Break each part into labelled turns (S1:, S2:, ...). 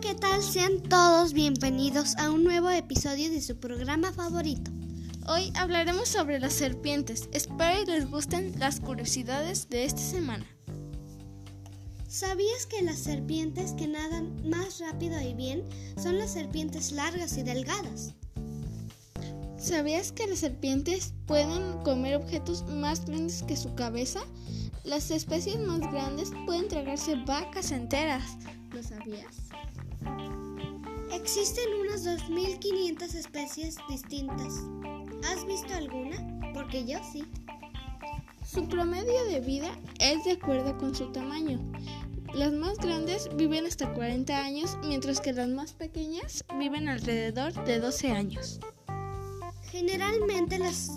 S1: tal? Sean todos bienvenidos a un nuevo episodio de su programa favorito.
S2: Hoy hablaremos sobre las serpientes. Espero les gusten las curiosidades de esta semana.
S1: ¿Sabías que las serpientes que nadan más rápido y bien son las serpientes largas y delgadas?
S2: ¿Sabías que las serpientes pueden comer objetos más grandes que su cabeza? Las especies más grandes pueden tragarse vacas enteras. ¿Lo sabías?
S1: Existen unas 2.500 especies distintas. ¿Has visto alguna? Porque yo sí.
S2: Su promedio de vida es de acuerdo con su tamaño. Las más grandes viven hasta 40 años, mientras que las más pequeñas viven alrededor de 12 años.
S1: Generalmente las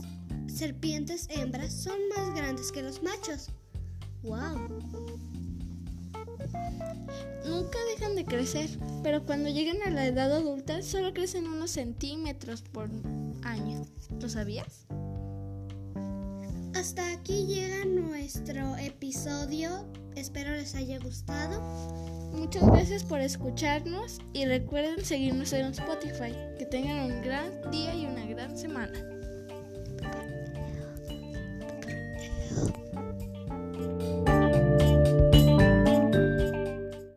S1: serpientes hembras son más grandes que los machos. ¡Wow!
S2: Nunca dejan de crecer, pero cuando llegan a la edad adulta solo crecen unos centímetros por año. ¿Lo sabías?
S1: Hasta aquí llega nuestro episodio. Espero les haya gustado.
S2: Muchas gracias por escucharnos y recuerden seguirnos en Spotify. Que tengan un gran día